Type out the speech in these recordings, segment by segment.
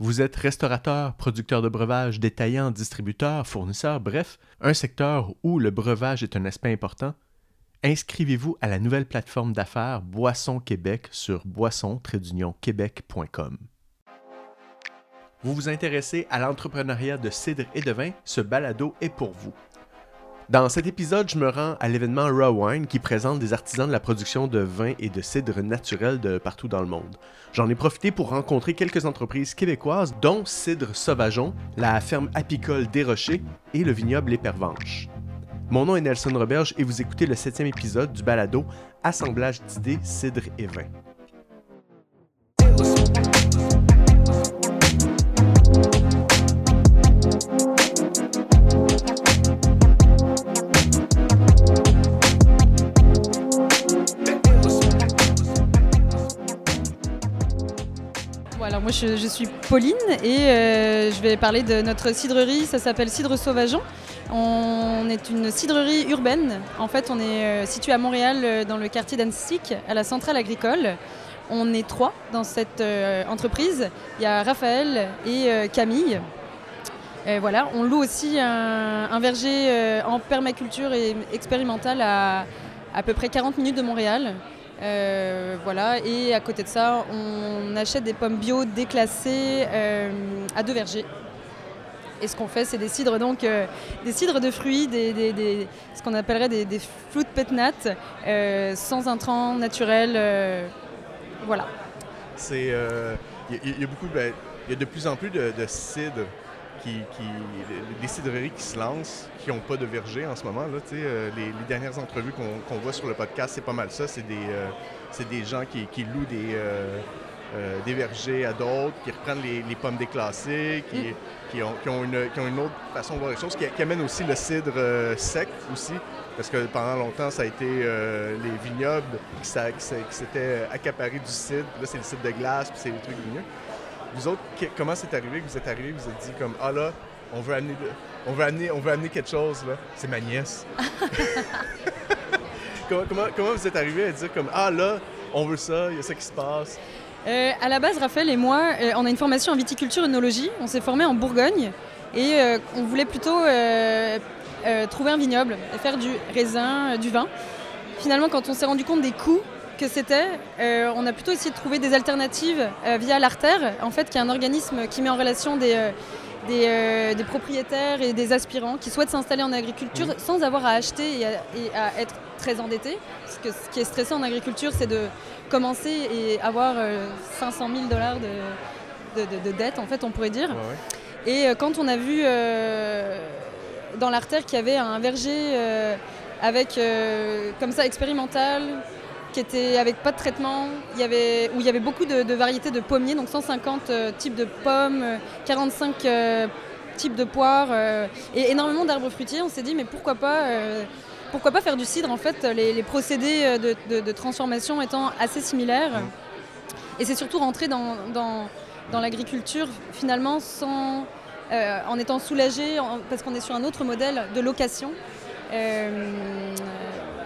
Vous êtes restaurateur, producteur de breuvage, détaillant, distributeur, fournisseur, bref, un secteur où le breuvage est un aspect important. Inscrivez-vous à la nouvelle plateforme d'affaires Boisson Québec sur boisson-québec.com. Vous vous intéressez à l'entrepreneuriat de cidre et de vin, ce balado est pour vous. Dans cet épisode, je me rends à l'événement Raw Wine qui présente des artisans de la production de vin et de cidre naturel de partout dans le monde. J'en ai profité pour rencontrer quelques entreprises québécoises, dont Cidre Sauvageon, la ferme apicole des Rochers et le vignoble Les Pervenches. Mon nom est Nelson Roberge et vous écoutez le septième épisode du balado Assemblage d'idées, cidre et vin. Moi je, suis Pauline et euh, je vais parler de notre cidrerie, ça s'appelle Cidre Sauvageon. On est une cidrerie urbaine. En fait, on est euh, situé à Montréal euh, dans le quartier d'Annecy, à la centrale agricole. On est trois dans cette entreprise. Il y a Raphaël et Camille. voilà, on loue aussi un, verger en permaculture et expérimental à à peu près 40 minutes de Montréal. Euh, voilà, et à côté de ça, on achète des pommes bio déclassées euh, à deux vergers. Et ce qu'on fait, c'est des cidres, donc, euh, des cidres de fruits, ce qu'on appellerait des, des fruits pétnat, sans intrants naturels. voilà. C'est, il y, a beaucoup, ben, il y a de plus en plus de, de cidres qui, les cidreries qui se lancent, qui n'ont pas de verger en ce moment. Là, euh, les, dernières entrevues qu'on voit sur le podcast, c'est pas mal ça. C'est des, euh, des gens qui, louent des, euh, des vergers à d'autres, qui reprennent les, pommes déclassées, qui, qui, ont, qui, ont une, qui, ont, une, autre façon de voir les choses, qui, amène aussi le cidre sec aussi. Parce que pendant longtemps, ça a été les vignobles qui, s'étaient accaparés du cidre. Là, c'est le cidre de glace, puis c'est les trucs vigneux. Vous autres, comment c'est arrivé que vous êtes arrivé, vous êtes dit comme ah là, on veut amener, on veut amener, on veut amener quelque chose là. C'est ma nièce. comment, comment, vous êtes arrivé à dire comme ah là, on veut ça, il y a ça qui se passe? Euh, à la base, Raphaël et moi, euh, on a une formation en viticulture et œnologie. On s'est formé en Bourgogne et euh, on voulait plutôt trouver un vignoble et faire du raisin, du vin. Finalement, quand on s'est rendu compte des coûts que c'était, euh, on a plutôt essayé de trouver des alternatives euh, via l'Artère, en fait, qui est un organisme qui met en relation des, euh, des, propriétaires et des aspirants qui souhaitent s'installer en agriculture mmh. sans avoir à acheter et à, être très endettés. Parce que ce qui est stressant en agriculture, c'est de commencer et avoir 500 000 dollars de, de, dette, en fait, on pourrait dire. Et quand on a vu dans l'Artère qu'il y avait un verger avec, comme ça, expérimental, qui était avec pas de traitement, où il y avait beaucoup de, variétés de pommiers, donc 150 euh, types de pommes, 45 euh, types de poires euh, et énormément d'arbres fruitiers. On s'est dit mais pourquoi pas, pourquoi pas faire du cidre en fait, les, procédés de, transformation étant assez similaires. Et c'est surtout rentrer dans, l'agriculture finalement en étant soulagé parce qu'on est sur un autre modèle de location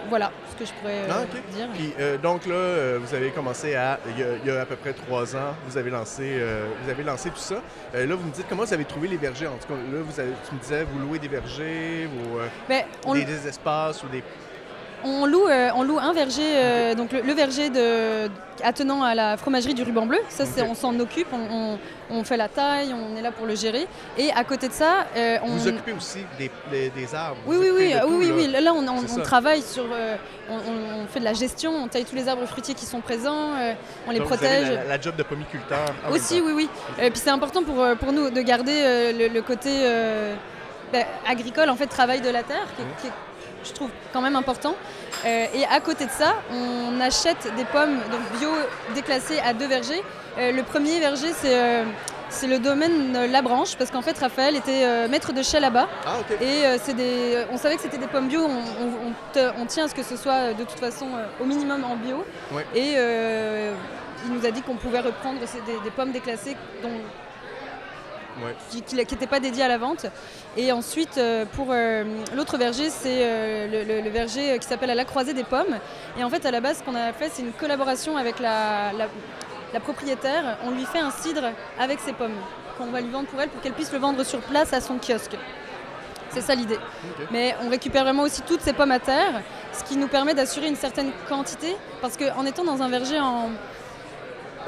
voilà ce que je pourrais euh, dire. Euh, donc là, euh, vous avez commencé à, il y, a, à peu près trois ans, vous avez lancé, vous avez lancé tout ça. là, vous me dites comment vous avez trouvé les vergers? En tout cas, là, vous avez, tu me disais, vous louez des vergers, vous, ben, des, espaces ou des on loue, on loue un verger, donc le, verger de, attenant à la fromagerie du ruban bleu. Ça, on s'en occupe, on, on fait la taille, on est là pour le gérer. Et à côté de ça, euh, on... Vous occupez aussi des, arbres. Oui, oui, oui, oui, oui, Là, on, travaille sur... Euh, on, fait de la gestion, on taille tous les arbres fruitiers qui sont présents, euh, on les protège. Vous la, job de pomiculteur. Aussi, oui, oui. Et puis c'est important pour, pour nous de garder le, côté ben, agricole, en fait, travail de la terre, qui, je trouve, quand même important. et à côté de ça, on achète des pommes donc bio déclassées à deux vergers euh, le premier verger, c'est c'est le domaine La Branche, parce qu'en fait, Raphaël était euh, maître de chai là-bas. Ah, et euh, c'est des, on savait que c'était des pommes bio. On, tient à ce que ce soit de toute façon au minimum en bio. Et il nous a dit qu'on pouvait reprendre des, pommes déclassées dont, qui n'étaient pas dédiées à la vente. Et ensuite, pour l'autre verger, c'est le, verger qui s'appelle à la croisée des pommes. Et en fait, à la base, ce qu'on a fait, c'est une collaboration avec la, la propriétaire, on lui fait un cidre avec ses pommes. qu'on va lui vendre pour elle pour qu'elle puisse le vendre sur place à son kiosque. C'est ça l'idée. Mais on récupère vraiment aussi toutes ces pommes à terre, ce qui nous permet d'assurer une certaine quantité. Parce qu'en étant dans un verger en-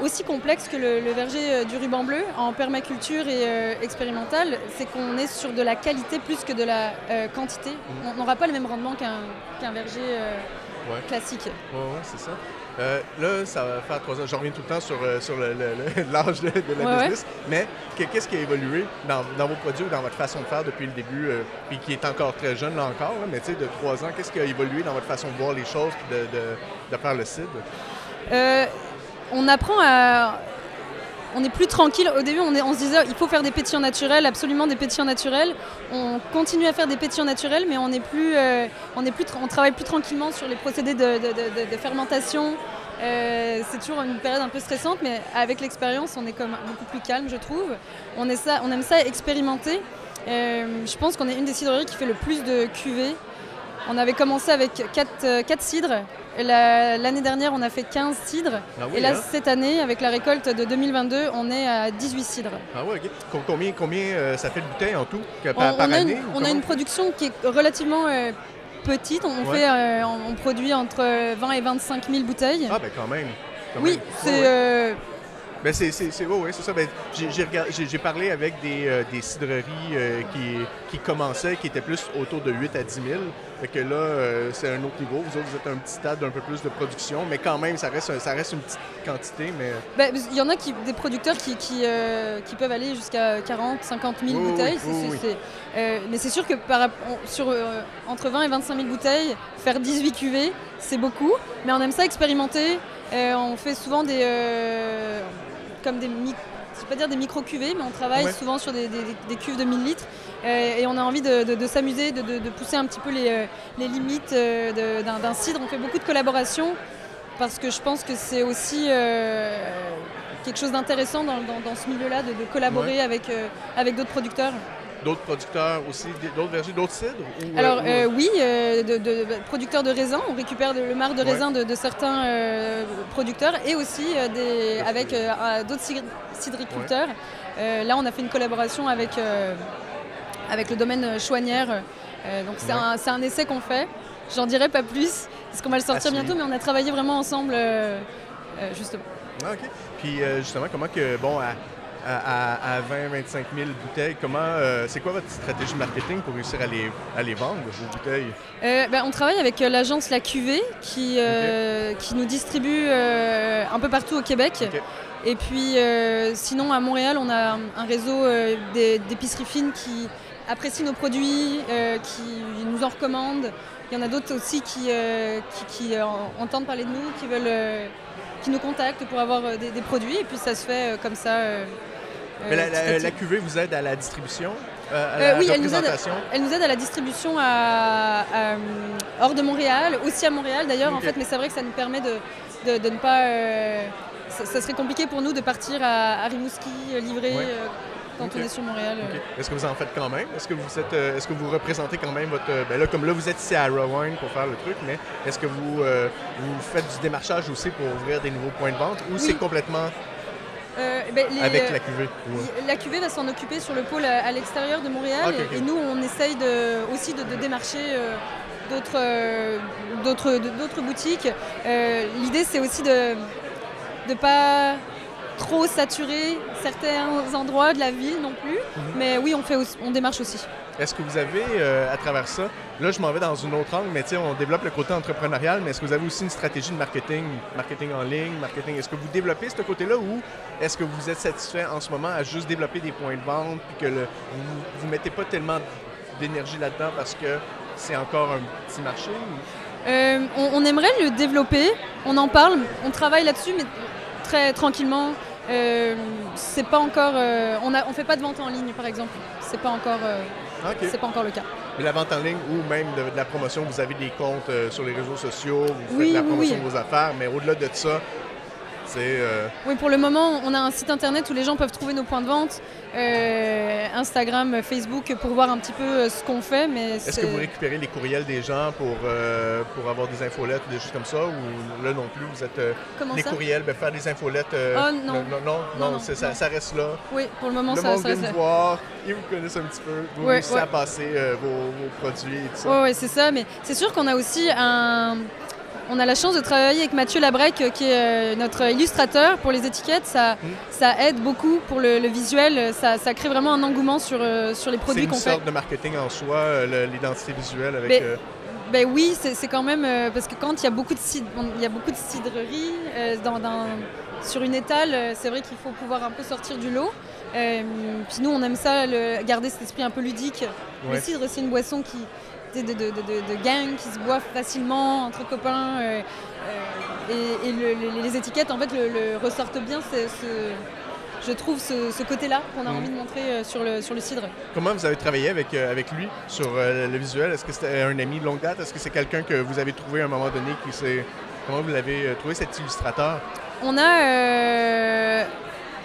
aussi complexe que le, le verger euh, du ruban bleu, en permaculture et euh, expérimentale, c'est qu'on est sur de la qualité plus que de la euh, quantité. On n'aura pas le même rendement qu'un qu'un verger euh, Ouais. classique. Ouais, ouais, c'est ça. Là, ça va faire trois ans. Je reviens tout le temps sur, sur l'âge de, de la Ouais, business. Mais que- qu'est-ce qui a évolué dans, dans vos produits ou dans votre façon de faire depuis le début, puis qui est encore très jeune là encore, là, mais tu sais, de trois ans, qu'est-ce qui a évolué dans votre façon de voir les choses puis de, de- de faire le cidre? On apprend à. On est plus tranquille. Au début, on, se disait il faut faire des pétillants naturels, absolument des pétillants naturels. On continue à faire des pétillants naturels, mais on euh, travaille plus tranquillement sur les procédés de, fermentation. Euh, c'est toujours une période un peu stressante, mais avec l'expérience, on est comme beaucoup plus calme, je trouve. On aime ça expérimenter. Euh, je pense qu'on est une des cidreries qui fait le plus de cuvées. On avait commencé avec 4, cidres. Et la- L'année dernière, on a fait 15 cidres. Ah oui, Et là, hein? cette année, avec la récolte de 2022, on est à 18 cidres. Ah ouais, Combien, combien euh, ça fait de bouteilles en tout que On, par, on a année? une, ou on a une production qui est relativement euh, petite. On, Ouais. fait, euh, on, on produit entre 20 et 25 000 bouteilles. Ah ben quand même. quand oui, c'est... Euh, Ben c'est c'est ouais, ça. Ben, j'ai parlé avec des, euh, des cidreries euh, qui, qui commençaient, qui étaient plus autour de 8 à 10 000. Fait que là, euh, c'est un autre niveau. Vous autres, vous êtes un petit stade d'un peu plus de production, mais quand même, ça reste, un- ça reste une petite quantité. Mais ben, Il y en a qui, des producteurs qui, qui, euh, qui peuvent aller jusqu'à 40, 50 000 Oui, oui, bouteilles. oui, oui, euh, mais c'est sûr que par, on- sur, euh, entre 20 et 25 000 bouteilles, faire 18 cuvées, c'est beaucoup. Mais on aime ça expérimenter. Euh, on fait souvent des... euh, comme des... mi- Je vais pas dire des micro-cuvées, mais on travaille Ouais. souvent sur des, des- des cuves de 1000 litres. Euh, et on a envie de, de- de s'amuser, de, pousser un petit peu les, euh, les limites euh, d'un cidre. On fait beaucoup de collaborations parce que je pense que c'est aussi euh, quelque chose d'intéressant dans, dans- dans ce milieu-là, de, collaborer avec, avec d'autres producteurs. D'autres producteurs aussi, d'autres vergers, d'autres cidres ou, euh, Alors ou, euh, oui, euh, de, de- de- producteurs de raisin, on récupère le marc de Ouais. raisin de, de certains euh, producteurs et aussi des, avec d'autres cidri- cidriculteurs. Là, on a fait une collaboration avec, avec le domaine Chouanière. Donc c'est Ouais. un, un essai qu'on fait. J'en dirai pas plus parce qu'on va le sortir bientôt, mais on a travaillé vraiment ensemble justement. Ah, OK. Puis justement, comment que, bon, à, à, à 20-25 000 bouteilles, comment, euh, c'est quoi votre stratégie marketing pour réussir à les, à les vendre, vos bouteilles? Euh, ben, on travaille avec euh, l'agence La Cuvée qui, euh, qui nous distribue un peu partout au Québec. Et puis sinon à Montréal, on a un, réseau d'épiceries fines qui apprécient nos produits, qui nous en recommandent. Il y en a d'autres aussi qui, qui, qui, entendent parler de nous, qui veulent, qui nous contactent pour avoir des, des produits. Et puis ça se fait euh, comme ça. euh, Mais la, euh, la- la cuvée vous aide à la distribution, euh, à Euh, la oui, elle nous aide. représentation? Elle nous aide à la distribution à, à, hors de Montréal, aussi à Montréal d'ailleurs en fait, mais c'est vrai que ça nous permet de, de, de ne pas. euh, ça, ça serait compliqué pour nous de partir à, à Rimouski livrer Ouais. quand on est sur Montréal. Est-ce que vous en faites quand même? Est-ce que vous êtes, est-ce que vous représentez quand même votre, ben là, comme là vous êtes ici à Rowan pour faire le truc, mais est-ce que vous, vous faites du démarchage aussi pour ouvrir des nouveaux points de vente ou Oui. c'est complètement Euh, ben, les, avec euh, la cuvée? euh, La cuvée va s'en occuper sur le pôle à, à l'extérieur de Montréal et- nous on essaye de, aussi de, de démarcher euh, d'autres euh, boutiques. Euh, L'idée c'est aussi de ne pas trop saturer certains endroits de la ville non plus, Mhm. mais oui on, fait aussi- on démarche aussi. Est-ce que vous avez, euh, à travers ça, là je m'en vais dans une autre angle, mais on développe le côté entrepreneurial, mais est-ce que vous avez aussi une stratégie de marketing, marketing en ligne, marketing, est-ce que vous développez ce côté-là ou est-ce que vous êtes satisfait en ce moment à juste développer des points de vente puis que vous, vous mettez pas tellement d'énergie là-dedans parce que c'est encore un petit marché? Euh, on, aimerait le développer, on en parle, on travaille là-dessus, mais très tranquillement. Euh, c'est pas encore, on ne on fait pas de vente en ligne par exemple. C'est pas encore, c'est pas encore le cas. Mais la vente en ligne ou même de, de la promotion, vous avez des comptes euh, sur les réseaux sociaux, vous faites Oui, la oui, promotion oui. de vos affaires, mais au-delà de ça, Euh. Oui, pour le moment, on a un site internet où les gens peuvent trouver nos points de vente, euh, Instagram, Facebook, pour voir un petit peu euh, ce qu'on fait. Mais Est-ce que vous récupérez les courriels des gens pour, pour avoir des infolettes ou des choses comme ça Ou là non plus, vous êtes. les courriels, ben, faire des infolettes. Oh, non. Non, non, Ça, reste là. Oui, pour le moment, le ça, monde ça reste là. voir, ils vous connaissent un petit peu, vous ouais, à passer vos, produits et tout ça. Oui, c'est ça. Mais c'est sûr qu'on a aussi un on a la chance de travailler avec Mathieu Labrec, euh, qui est euh, notre illustrateur pour les étiquettes. Ça, mm. ça aide beaucoup pour le, visuel. Ça, crée vraiment un engouement sur, euh, sur les produits qu'on fait. C'est une sorte de marketing en soi, l'identité visuelle avec... Ben, ben oui, c'est quand même... parce que quand il y a beaucoup de, il y a beaucoup de cidreries dans, sur une étale, c'est vrai qu'il faut pouvoir un peu sortir du lot. puis nous, on aime ça, garder cet esprit un peu ludique. Le cidre, c'est une boisson qui de, de, qui se boivent facilement entre copains. Euh, euh, et, les étiquettes, en fait, le, ressortent bien. je trouve ce, côté-là qu'on a mhm. envie de montrer euh, sur le, sur le cidre. Comment vous avez travaillé avec, avec lui sur le visuel? Est-ce que c'était un ami de longue date? Est-ce que c'est quelqu'un que vous avez trouvé à un moment donné qui s'est... Comment vous l'avez trouvé, cet illustrateur? On a...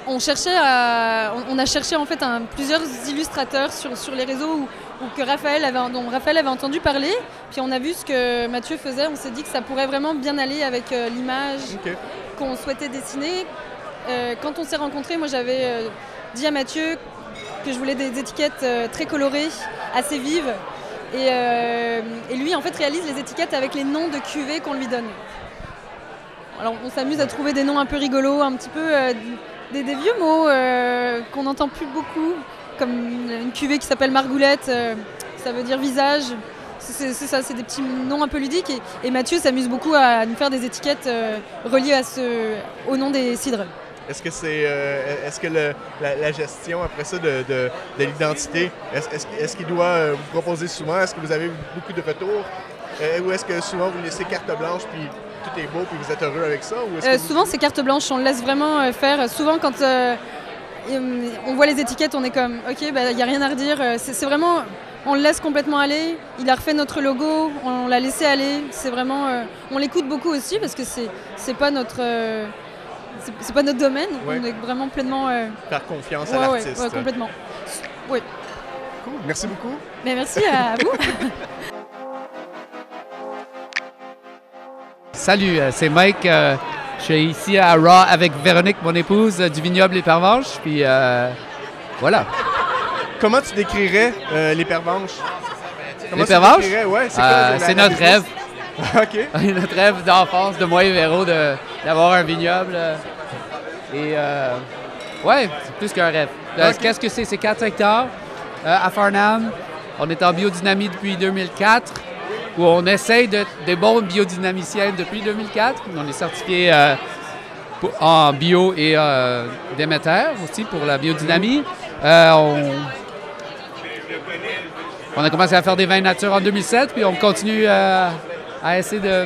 on, cherchait à, on, a cherché en fait plusieurs illustrateurs sur, sur les réseaux où, que Raphaël avait, dont Raphaël avait entendu parler. Puis on a vu ce que Mathieu faisait, on s'est dit que ça pourrait vraiment bien aller avec euh, l'image qu'on souhaitait dessiner. Euh, quand on s'est rencontrés, moi j'avais euh, dit à Mathieu que je voulais des étiquettes très colorées, assez vives. Et, lui en fait réalise les étiquettes avec les noms de cuvées qu'on lui donne. Alors on s'amuse à trouver des noms un peu rigolos, un petit peu des, des, vieux mots qu'on n'entend plus beaucoup comme une cuvée qui s'appelle Margoulette, euh, ça veut dire visage. C'est ça, c'est des petits noms un peu ludiques. Et, Mathieu s'amuse beaucoup à nous faire des étiquettes euh, reliées à ce, au nom des cidres. Est-ce que c'est, euh, est-ce que la, gestion après ça de, de, l'identité, est-ce, qu'il doit vous proposer souvent, est-ce que vous avez beaucoup de retours, ou est-ce que souvent vous laissez carte blanche puis tout est beau puis vous êtes heureux avec ça? Souvent c'est carte blanche, on le laisse vraiment faire. Souvent quand on voit les étiquettes, on est comme, ok, il bah, n'y a rien à redire. Euh, c'est vraiment, on le laisse complètement aller. Il a refait notre logo, on l'a laissé aller. C'est vraiment, euh, on l'écoute beaucoup aussi parce que c'est pas notre, c'est pas notre domaine. On est vraiment pleinement. Faire confiance à l'artiste. Ouais, complètement. Oui. Cool. Merci beaucoup. Mais merci à vous. Salut, c'est Mike. Je suis ici à Raw avec Véronique, mon épouse, du vignoble Les Pervenches. Puis euh, voilà. Comment tu décrirais euh, les Pervenches? les Pervenches? Ouais, c'est notre rêve. OK. notre rêve d'enfance de moi et Véro d'avoir un vignoble. Et euh, ouais, c'est plus qu'un rêve. Qu'est-ce que c'est? C'est 4 hectares à Farnham. On est en biodynamie depuis 2004 où on essaye d'être des bons biodynamiciens depuis 2004. On est certifié euh, en bio et euh, aussi pour la biodynamie. Euh, on, a commencé à faire des vins nature en 2007, puis on continue euh, à essayer de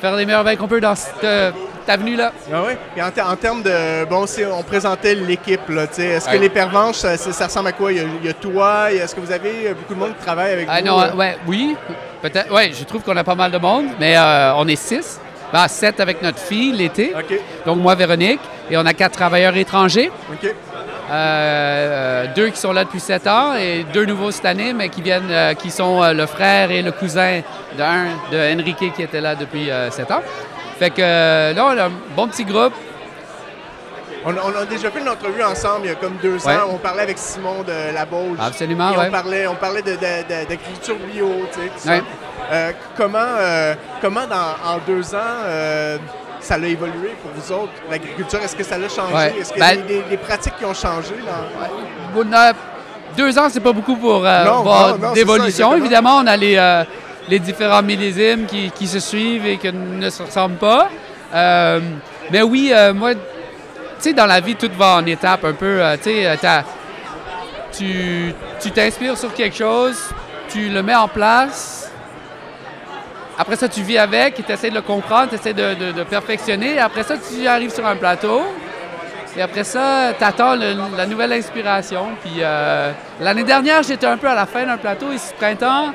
faire les meilleurs vins qu'on peut dans cette avenue-là. Ah oui? Et en, termes de. Bon, si on présentait l'équipe, là, est-ce que les pervenches, ça, ressemble à quoi? Il y a, toi, est-ce que vous avez beaucoup de monde qui travaille avec ah, vous? Non, ouais, oui, peut-être. Oui, je trouve qu'on a pas mal de monde, mais euh, on est six. Ben, sept avec notre fille l'été. Donc moi, Véronique. Et on a quatre travailleurs étrangers. OK. Euh, deux qui sont là depuis sept ans et deux nouveaux cette année, mais qui viennent, euh, qui sont le frère et le cousin d'un de Enrique qui était là depuis sept ans. Fait que là, on a un bon petit groupe. On, a déjà fait une entrevue ensemble il y a comme deux ans. On parlait avec Simon de la Bauge. Absolument, oui. On parlait, on parlait d'agriculture bio, tu sais, tout ça. Euh, comment, euh, comment en deux ans, euh, ça a évolué pour vous autres, l'agriculture? Est-ce que ça a changé? Est-ce qu'il y a ben des, pratiques qui ont changé? Dans... Deux ans, c'est pas beaucoup pour d'évolution. Évidemment, on a les les différents millésimes qui, se suivent et qui ne se ressemblent pas. Euh, mais oui, euh, moi, tu sais, dans la vie, tout va en étapes un peu. Euh, tu tu t'inspires sur quelque chose, tu le mets en place. Après ça, tu vis avec et tu essaies de le comprendre, tu essaies de, perfectionner. Après ça, tu arrives sur un plateau. Et après ça, tu attends la nouvelle inspiration. Puis l'année dernière, j'étais un peu à la fin d'un plateau. Ce printemps,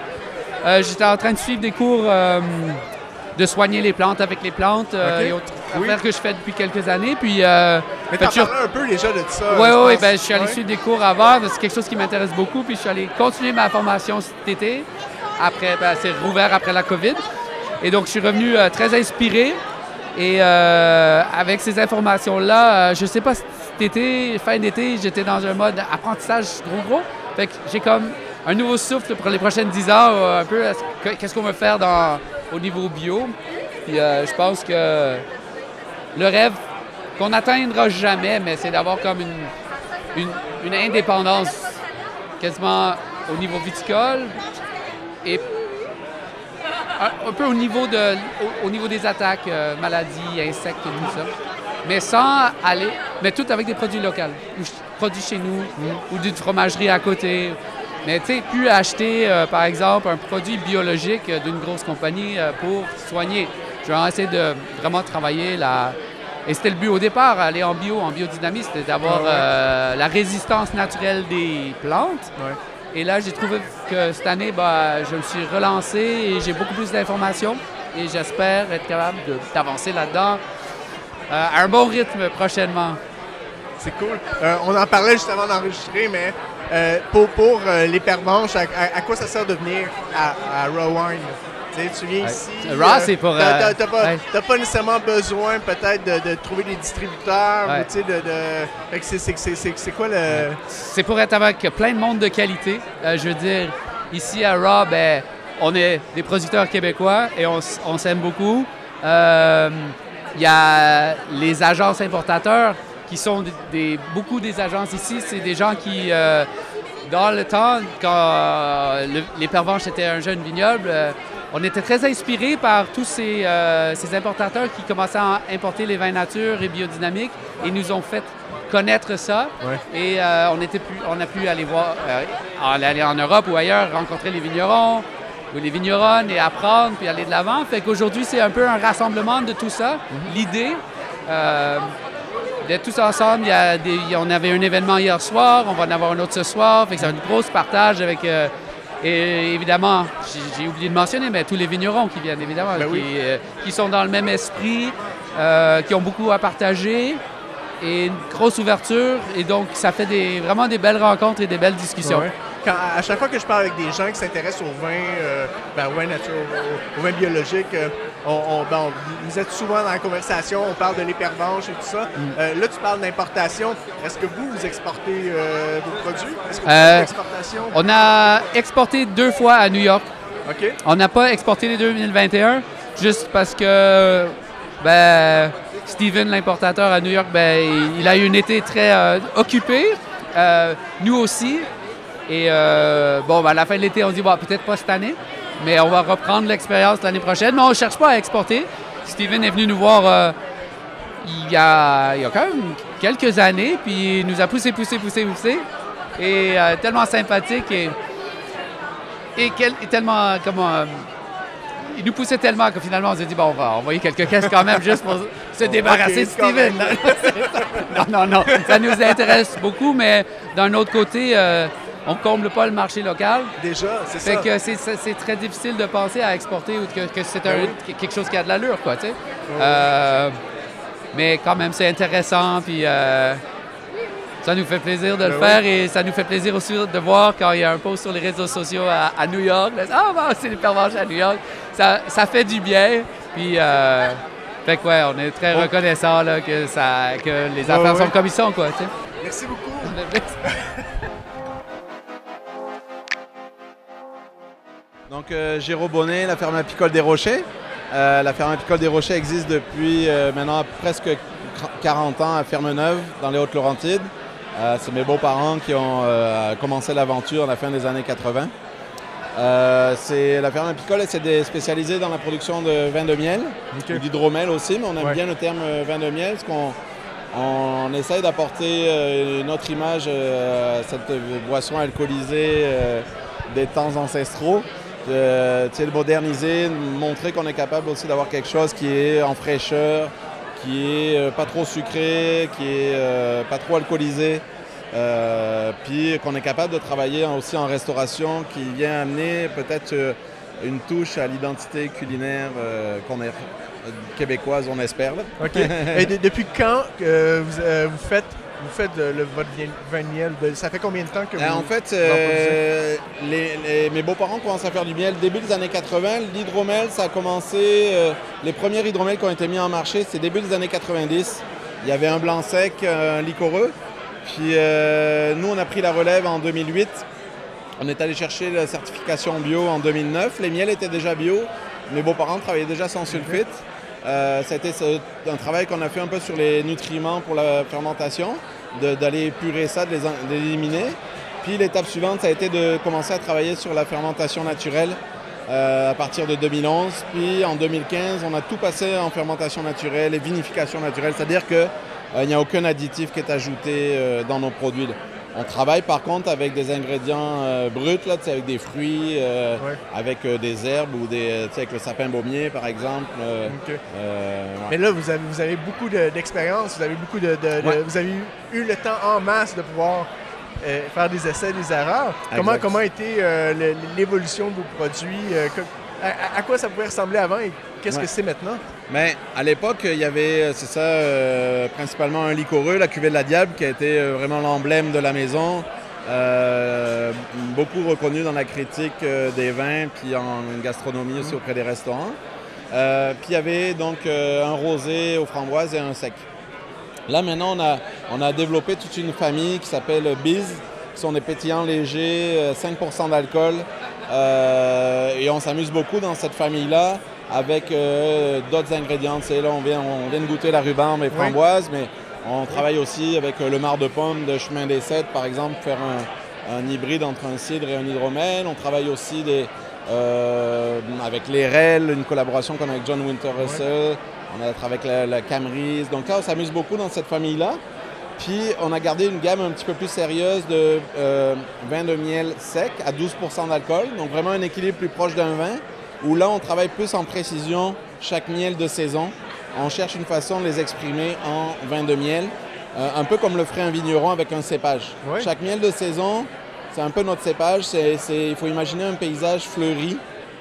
euh, j'étais en train de suivre des cours euh, de soigner les plantes avec les plantes euh, Ok. et autres Oui. affaires que je fais depuis quelques années. Puis, Mais je- parlais un peu déjà de ça. oui, oui, ben, je suis allé Ouais. suivre des cours avant. C'est quelque chose qui m'intéresse beaucoup. Puis je suis allé continuer ma formation cet été. Après, ben, c'est rouvert après la COVID. Et donc, je suis revenu très inspiré. Et euh, avec ces informations-là, euh, je sais pas, cet été, fin d'été, j'étais dans un mode apprentissage gros gros. Fait que j'ai comme un nouveau souffle pour les prochaines 10 ans, euh, un peu, est-ce que- qu'est-ce qu'on veut faire dans, au niveau bio. Puis euh, je pense que le rêve qu'on n'atteindra jamais, mais c'est d'avoir comme une, une, une indépendance quasiment au niveau viticole et un, un peu au niveau, de, au, au niveau des attaques, euh, maladies, insectes et tout ça. Mais sans aller, mais tout avec des produits locaux, ou produits chez nous, ou d'une fromagerie à côté. Mais tu sais, plus acheter, euh, par exemple, un produit biologique euh, d'une grosse compagnie euh, pour soigner. Je vais essayer de vraiment travailler la... Et c'était le but au départ, aller en bio, en biodynamie, c'était d'avoir Ah ouais. euh, la résistance naturelle des plantes. Ouais. Et là, j'ai trouvé que cette année, bah, je me suis relancé et j'ai beaucoup plus d'informations. Et j'espère être capable d'avancer là-dedans à un bon rythme prochainement. C'est cool. On en parlait juste avant d'enregistrer, mais euh, pour, pour euh, les pervenches, à, à- à quoi ça sert de venir à, à Raw Wine? Tu viens Ouais. ici. Raw, c'est pour, T'as, euh, pas, ouais. pas nécessairement besoin peut-être de, de trouver des distributeurs Ouais. ou tu sais, de. de... C'est, quoi le. C'est pour être avec plein de monde de qualité. Euh, je veux dire, ici à Raw, ben, on est des producteurs québécois et on, s'aime beaucoup. Euh, Il y a les agences importateurs qui sont des, des- beaucoup des agences ici. C'est des gens qui, euh, dans le temps, quand euh, le- les Pervenches étaient un jeune vignoble, euh, on était très inspirés par tous ces, euh, ces importateurs qui commençaient à importer les vins nature et biodynamiques et nous ont fait connaître ça. Ouais. Et on, était pu, on a pu aller voir, aller en Europe ou ailleurs, rencontrer les vignerons ou les vigneronnes et apprendre puis aller de l'avant. Fait qu'aujourd'hui, c'est un peu un rassemblement de tout ça. L'idée euh, d'être tous ensemble, il y a des- il y a- on avait un événement hier soir, on va en avoir un autre ce soir. Fait que c'est un gros partage avec. euh, et évidemment, j'ai- oublié de mentionner, mais tous les vignerons qui viennent, évidemment, Ben oui. euh, qui sont dans le même esprit, euh, qui ont beaucoup à partager et une grosse ouverture. Et donc, ça fait des, vraiment des belles rencontres et des belles discussions. Ouais. Quand, à chaque fois que je parle avec des gens qui s'intéressent au vin, euh, ben, au vin nature, au, au vin biologique, euh, on, on- ben, on- vous êtes souvent dans la conversation, on parle de l'épervenche et tout ça. Mm. Euh, là, tu parles d'importation. Est-ce que vous, vous exportez euh, vos produits? Est-ce que vous l'exportation? On a exporté deux fois à New York. OK. On n'a pas exporté les 2021 juste parce que ben, Steven, l'importateur à New York, ben, il a eu un été très occupé. Nous aussi. Et euh, bon, ben, à la fin de l'été, on dit bon, peut-être pas cette année, mais on va reprendre l'expérience l'année prochaine. Mais on ne cherche pas à exporter. Steven est venu nous voir euh, il, y a, il y a quand même quelques années, puis il nous a poussé, poussé, poussé, poussé. Et euh, tellement sympathique et, et, quel- et tellement comment il nous poussait tellement que finalement on s'est dit bon on va envoyer quelques caisses quand même juste pour se débarrasser de. Steven. non non non ça nous intéresse beaucoup mais d'un autre côté euh, on comble pas le marché local Déjà, c'est fait ça. que c'est- c'est c'est très difficile de penser à exporter ou que, que c'est Ben quelque chose qui a de l'allure quoi tu sais Euh, mais quand même c'est intéressant puis euh, ça nous fait plaisir de le Ben faire et ça nous fait plaisir aussi de voir quand il y a un post sur les réseaux sociaux à, à New York. là, Ah, bah, c'est les pervenches à New York. Ça, ça fait du bien. Puis, euh, fait que, ouais, on est très Bon. reconnaissant là, que, ça, que les affaires sont comme ils sont, quoi, tu sais. Merci beaucoup. Donc, euh, Géraud Bonnet, la ferme apicole des Rochers. Euh, la ferme apicole des Rochers existe depuis euh, maintenant presque 40 ans à Ferme-Neuve, dans les Hautes-Laurentides. Euh, C'est mes beaux-parents qui ont commencé l'aventure à la fin des années 80. Euh, c'est la ferme apicole, c'est spécialisée dans la production de vin de miel, OK. ou d'hydromel aussi, mais on aime Ouais. bien le terme vin de miel parce qu'on on essaye d'apporter une autre image à cette boisson alcoolisée des temps ancestraux, de le moderniser, montrer qu'on est capable aussi d'avoir quelque chose qui est en fraîcheur, qui est euh, pas trop sucré, qui est euh, pas trop alcoolisé. Euh, puis qu'on est capable de travailler aussi en restauration qui vient amener peut-être euh, une touche à l'identité culinaire euh, qu'on est euh, québécoise, on espère. OK. Et de- depuis quand euh, euh, vous faites, vous faites le, votre vin de miel? De- ça fait combien de temps que vous... Euh, en fait, euh, les- les- mes beaux-parents commencent à faire du miel début des années 80. L'hydromel, ça a commencé. euh, les premiers hydromels qui ont été mis en marché, c'est début des années 90. Il y avait un blanc sec, un liquoreux. Puis euh, nous, on a pris la relève en 2008. On est allé chercher la certification bio en 2009. Les miels étaient déjà bio. Mes beaux-parents travaillaient déjà sans sulfite. Euh, été ce- un travail qu'on a fait un peu sur les nutriments pour la fermentation, d'aller épurer ça, de les l'éliminer. Puis l'étape suivante, ça a été de commencer à travailler sur la fermentation naturelle euh, à partir de 2011. Puis en 2015, on a tout passé en fermentation naturelle et vinification naturelle, c'est-à-dire qu'il n'y a aucun additif qui est ajouté euh, dans nos produits. On travaille par contre avec des ingrédients euh, bruts, là, avec des fruits, euh, Ouais. avec euh, des herbes ou des, avec le sapin baumier par exemple. ouais. Mais là, vous avez, vous avez beaucoup de- d'expérience, vous avez beaucoup de, de- de- Ouais. vous avez eu, le temps en masse de pouvoir faire des essais, des erreurs. Comment, Exact. comment a été l'évolution de vos produits? à, à quoi ça pouvait ressembler avant et qu'est-ce que c'est maintenant? Mais à l'époque, il y avait, euh, c'est ça, euh, principalement un liquoreux, la cuvée de la Diable, qui a été euh, vraiment l'emblème de la maison. Euh, beaucoup reconnu dans la critique des vins, puis en gastronomie aussi auprès des restaurants. Euh, puis il y avait donc un rosé aux framboises et un sec. Là maintenant, on a, on a développé toute une famille qui s'appelle Biz, qui sont des pétillants légers, euh, 5% d'alcool. Et on s'amuse beaucoup dans cette famille-là avec euh, d'autres ingrédients. Sais, là, on vient, on vient de goûter la rhubarbe et framboise, mais on travaille aussi avec euh, le marc de pomme de Chemin des Sept, par exemple, pour faire un, un hybride entre un cidre et un hydromel. On travaille aussi des, euh, avec les REL, une collaboration qu'on a avec John Winter Russell. On a travaillé avec la, la Camerise. Donc là, on s'amuse beaucoup dans cette famille-là. Puis on a gardé une gamme un petit peu plus sérieuse de euh, vin de miel sec à 12% d'alcool. Donc vraiment un équilibre plus proche d'un vin. Où là, on travaille plus en précision chaque miel de saison. On cherche une façon de les exprimer en vin de miel. euh, un peu comme le ferait un vigneron avec un cépage. Chaque miel de saison, c'est un peu notre cépage. C'est, c'est- il faut imaginer un paysage fleuri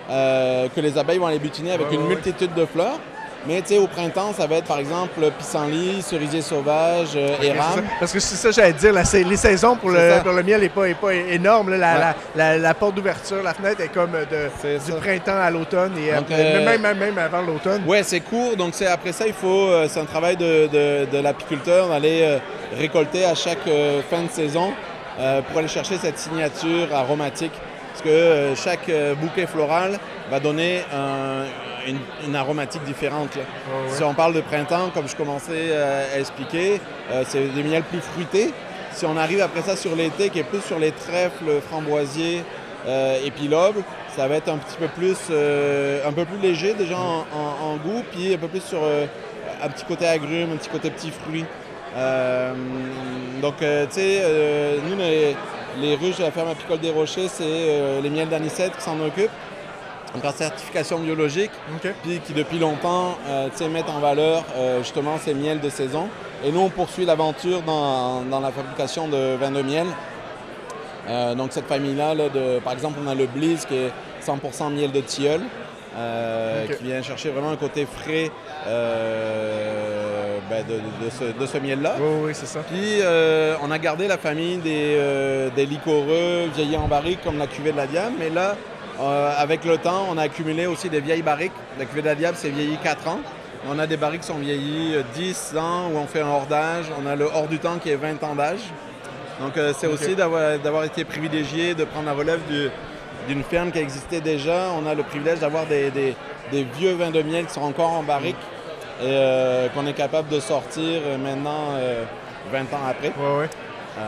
euh, que les abeilles vont aller butiner avec Ouais, une ouais, ouais. multitude de fleurs. Mais tu sais, au printemps, ça va être par exemple pissenlit, cerisier sauvage, euh, érable. Parce que c'est ça, j'allais dire, la les saisons pour le, pour le miel n'est pas, est pas énorme. là. La, Ouais. la- la- la porte d'ouverture, la fenêtre est comme de, C'est du ça. printemps à l'automne et Donc, euh, euh, même, même, même avant l'automne. Ouais, c'est court, donc après ça, il faut, euh, c'est un travail de, de- de l'apiculteur d'aller euh, récolter à chaque euh, fin de saison euh, pour aller chercher cette signature aromatique. Parce que euh, chaque euh, bouquet floral va donner un- une, une aromatique différente. là. Ouais. Si on parle de printemps, comme je commençais euh, à expliquer, euh, c'est des miels plus fruités. Si on arrive après ça sur l'été, qui est plus sur les trèfles, framboisiers euh, et l'aube, ça va être un petit peu plus, un peu plus léger déjà en, en- en goût, puis un peu plus sur un petit côté agrumes, un petit côté petits fruits. Euh, donc, euh, tu sais, euh, nous, les, les ruches de la ferme apicole des Rochers, c'est les miels d'anisette qui s'en occupent. Donc, en certification biologique, puis qui depuis longtemps euh, mettent en valeur euh, justement ces miels de saison. Et nous, on poursuit l'aventure dans, dans la fabrication de vins de miel. Euh, donc cette famille-là, là, par exemple, on a le Bliss qui est 100% miel de tilleul, euh, qui vient chercher vraiment un côté frais ben, de, ce, de ce miel-là. Oui, oui, c'est ça. Puis on a gardé la famille des, des liquoreux vieillis en barrique comme la cuvée de la Diable, mais là, euh, avec le temps, on a accumulé aussi des vieilles barriques. La cuvée de la Diable, c'est vieilli 4 ans. On a des barriques qui sont vieillies euh, 10 ans où on fait un hors d'âge. On a le hors du temps qui est 20 ans d'âge. Donc euh, c'est aussi d'avoir été privilégié, de prendre la relève du- d'une ferme qui existait déjà. On a le privilège d'avoir des, des- des vieux vins de miel qui sont encore en barrique et euh, qu'on est capable de sortir euh, maintenant euh, 20 ans après. Ouais, ouais.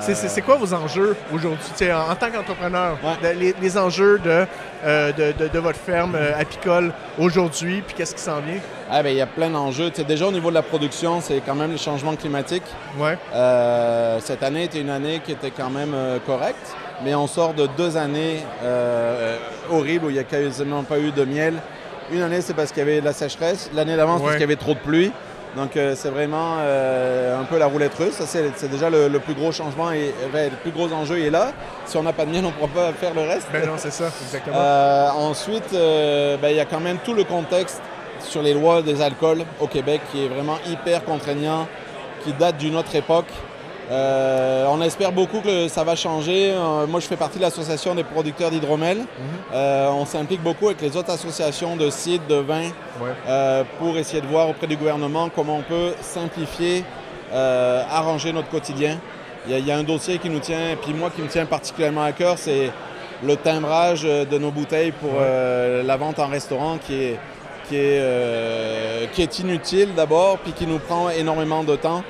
C'est- C'est c'est quoi vos enjeux aujourd'hui, en, en tant qu'entrepreneur? Ouais. de- Les, les enjeux de, euh, de, de- de votre ferme euh, apicole aujourd'hui, puis qu'est-ce qui s'en vient? Ah, ben, il y a plein d'enjeux. Déjà au niveau de la production, c'est quand même les changements climatiques. Ouais. Euh, cette année était une année qui était quand même correcte, mais on sort de deux années horribles où il n'y a quasiment pas eu de miel. Une année, c'est parce qu'il y avait de la sécheresse. L'année d'avant, c'est Ouais. parce qu'il y avait trop de pluie. Donc euh, c'est vraiment euh, un peu la roulette russe. Ça, c'est déjà le, le plus gros changement et ben, le plus gros enjeu est là. Si on n'a pas de miel, on ne pourra pas faire le reste. Ben non, c'est ça, exactement. Euh, ensuite, euh, ben, il y a quand même tout le contexte sur les lois des alcools au Québec qui est vraiment hyper contraignant, qui date d'une autre époque. Euh, on espère beaucoup que ça va changer. Euh, moi, je fais partie de l'association des producteurs d'hydromel. Euh, on s'implique beaucoup avec les autres associations de cidre, de vin, Ouais. pour essayer de voir auprès du gouvernement comment on peut simplifier, arranger notre quotidien. Il y, a, il y a un dossier qui nous tient, et puis moi qui me tient particulièrement à cœur, c'est le timbrage de nos bouteilles pour la vente en restaurant qui est, qui est, qui est inutile d'abord, puis qui nous prend énormément de temps.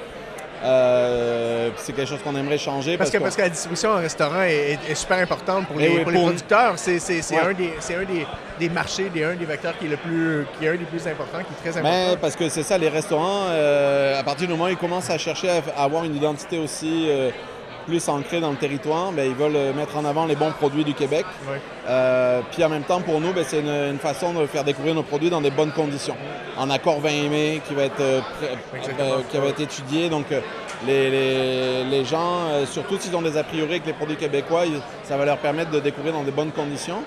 Euh, c'est quelque chose qu'on aimerait changer. Parce que, parce que la distribution en restaurant est, est- est super importante pour les, oui, pour les pour- producteurs. C'est Ouais. un, des, c'est un des, des marchés, des, un des vecteurs qui est, le plus, qui est un des plus importants, qui est très Mais important. parce que c'est ça, les restaurants, euh, à partir du moment où ils commencent à chercher à, à avoir une identité aussi euh, plus ancrée dans le territoire, ben, ils veulent mettre en avant les bons produits du Québec. Euh, puis en même temps, pour nous, ben, c'est une, une façon de faire découvrir nos produits dans des bonnes conditions. En accord 20 aimé qui va être, euh, euh, qui va être étudié. Donc les, les- les gens, surtout s'ils ont des a priori avec les produits québécois, ça va leur permettre de découvrir dans des bonnes conditions.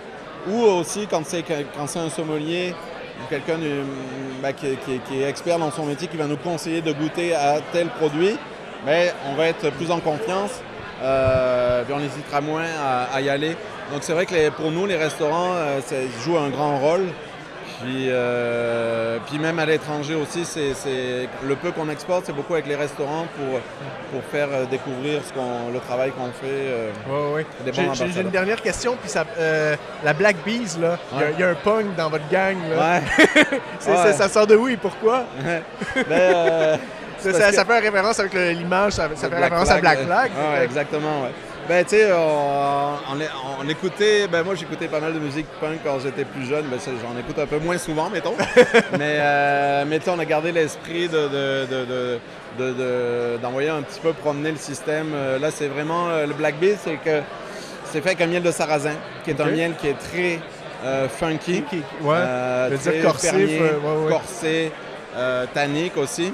Ou aussi quand c'est un sommelier ou quelqu'un ben, qui- qui est expert dans son métier qui va nous conseiller de goûter à tel produit, mais on va être plus en confiance. Euh, puis on hésitera moins à, à y aller. Donc c'est vrai que les- pour nous, les restaurants euh, ça joue un grand rôle. Puis, euh, puis même à l'étranger aussi, c'est, c'est- le peu qu'on exporte, c'est beaucoup avec les restaurants pour, pour faire euh, découvrir ce qu'on, le travail qu'on fait. Des bons J'ai- une dernière question. Puis ça, euh, la Black Bees, là, il y a- Ouais. il y, a un pong dans votre gang. Là. Ouais. C'est- Ouais. c'est- ça sort de où et pourquoi? Ben, Ça, ça, que- ça fait référence avec l'image, ça, ça fait Black référence à Black euh, Flag. ouais, exactement, ouais. Ben, tu sais, on, on, on écoutait, ben moi j'écoutais pas mal de musique punk quand j'étais plus jeune, ben j'en écoute un peu moins souvent, mettons. mais, euh, mais tu sais, on a gardé l'esprit de, de- de- de- de- de- d'envoyer un petit peu promener le système. Euh, Là, c'est vraiment euh, le Black Beast, c'est que c'est fait avec un miel de sarrasin, qui est un miel qui est très euh, funky. Ouais. Euh, dire très corsif, fermier, euh, ouais, ouais. corsé, euh, tannique aussi.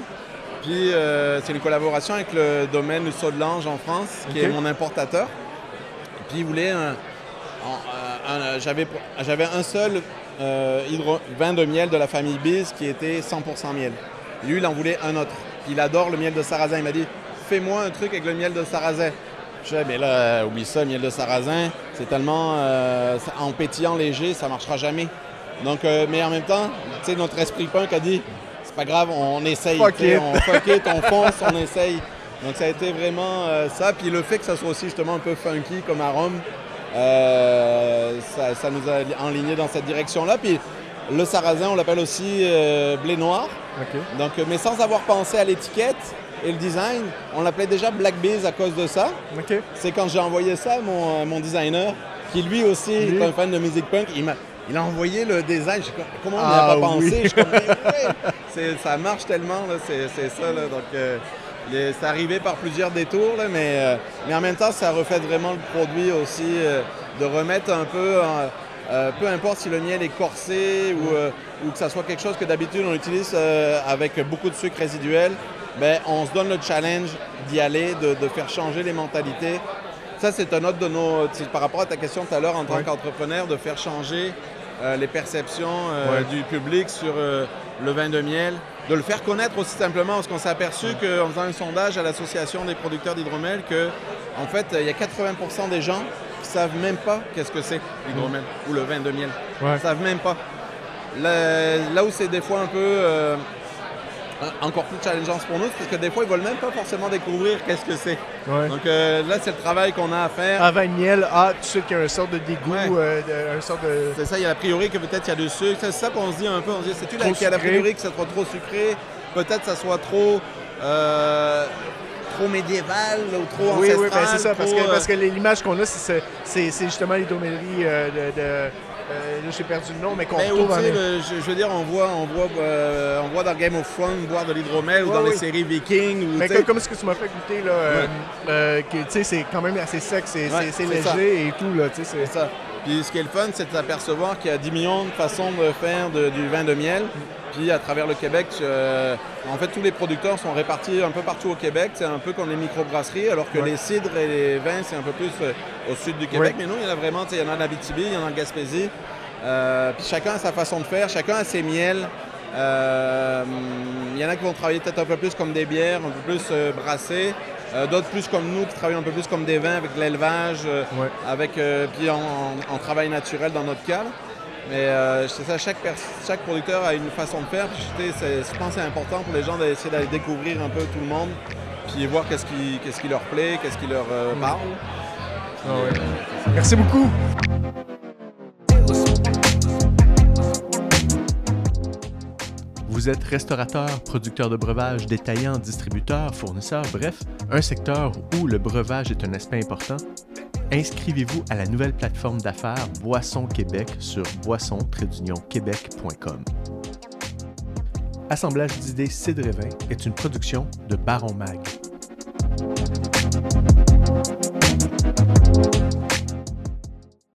Puis euh, c'est une collaboration avec le domaine du Saut de l'Ange en France, qui est mon importateur. Puis il voulait un. un- un- j'avais, un seul euh, hydro- vin de miel de la famille Biz qui était 100% miel. Lui, il en voulait un autre. Il adore le miel de sarrasin. Il m'a dit Fais-moi un truc avec le miel de sarrasin. Je dis, mais là, euh, oublie ça, miel de sarrasin, c'est tellement euh, en pétillant léger, ça marchera jamais. Donc, euh, mais en même temps, tu sais, notre esprit punk a dit, c'est pas grave, on essaye, Fuck it. on fuck it, on fonce, on essaye. Donc ça a été vraiment euh, ça. Puis le fait que ça soit aussi justement un peu funky comme arôme, euh, ça, ça nous a enligné dans cette direction-là. Puis le sarrasin, on l'appelle aussi euh, blé noir. Donc, euh, mais sans avoir pensé à l'étiquette et le design, on l'appelait déjà Black Bees à cause de ça. C'est quand j'ai envoyé ça à mon, à mon designer, qui lui aussi est un fan de musique punk, il m'a il a envoyé le design. Comment on n'y Ah a pas oui. pensé? Je comme, ouais, ça marche tellement, c'est, ça. Là, donc, euh, c'est arrivé par plusieurs détours, là, mais, euh, mais en même temps, ça refait vraiment le produit aussi, euh, de remettre un peu, peu importe si le miel est corsé ou, ou que ça soit quelque chose que d'habitude on utilise avec beaucoup de sucre résiduel, ben, on se donne le challenge d'y aller, de, de faire changer les mentalités. Ça, c'est un autre de nos. Par rapport à ta question tout à l'heure, en tant qu'entrepreneur, de faire changer euh, les perceptions euh, Ouais. du public sur euh, le vin de miel, de le faire connaître aussi simplement, parce qu'on s'est aperçu qu'en faisant un sondage à l'Association des producteurs d'hydromel, que en fait, il y a 80% des gens qui savent même pas qu'est-ce que c'est l'hydromel ou le vin de miel. Ils savent même pas. Là, là où c'est des fois un peu encore plus challengeant pour nous, parce que des fois, ils veulent même pas forcément découvrir qu'est-ce que c'est. Ouais. Donc euh, là, c'est le travail qu'on a à faire. Avant le miel, ah, tu sais qu'il y a une sorte de dégoût, Ouais. euh, un sorte de... C'est ça, il y a a priori que peut-être il y a du sucre. C'est ça qu'on se dit un peu. On se dit, c'est-tu la- qu'il y a la priori que ça soit trop sucré? Peut-être ça soit trop. euh, trop médiéval ou trop Oui, ancestral. oui, ben c'est ça, parce que, parce que l'image qu'on a, c'est- justement l'hydromélerie euh, de... de euh, là, j'ai perdu le nom, mais qu'on Mais retrouve en... le- je, je veux dire, on voit, on voit, euh, on voit dans Game of Thrones boire de l'hydromel ou Ouais, dans les séries Vikings. Ou, Mais sais, comme, ce que tu m'as fait goûter, là, euh, euh, que, tu sais, c'est quand même assez sec, c'est Ouais, c'est- c'est c'est ça. léger et tout, là, tu sais, C'est c'est... ça. Puis ce qui est le fun, c'est de s'apercevoir qu'il y a 10 millions de façons de faire du vin de miel. Puis à travers le Québec, en fait, tous les producteurs sont répartis un peu partout au Québec. C'est un peu comme les microbrasseries, alors que les cidres et les vins, c'est un peu plus au sud du Québec. Mais nous, il y en a vraiment, il y en a en Abitibi, il y en a en Gaspésie. puis chacun a sa façon de faire, chacun a ses miels. Euh, il y en a qui vont travailler peut-être un peu plus comme des bières, un peu plus euh, brassées. Euh, d'autres plus comme nous qui travaillent un peu plus comme des vins avec l'élevage, avec puis en, travail naturel dans notre cas. Mais c'est ça, chaque, chaque producteur a une façon de faire. je pense que c'est important pour les gens d'essayer d'aller découvrir un peu tout le monde, puis voir qu'est-ce qui, qu'est-ce qui leur plaît, qu'est-ce qui leur mm. parle. Ah Merci beaucoup. Vous êtes restaurateur, producteur de breuvage, détaillant, distributeur, fournisseur, bref, un secteur où le breuvage est un aspect important? Inscrivez-vous à la nouvelle plateforme d'affaires Boisson Québec sur boisson-québec.com. Assemblage d'idées Cidre est une production de Baron Mag.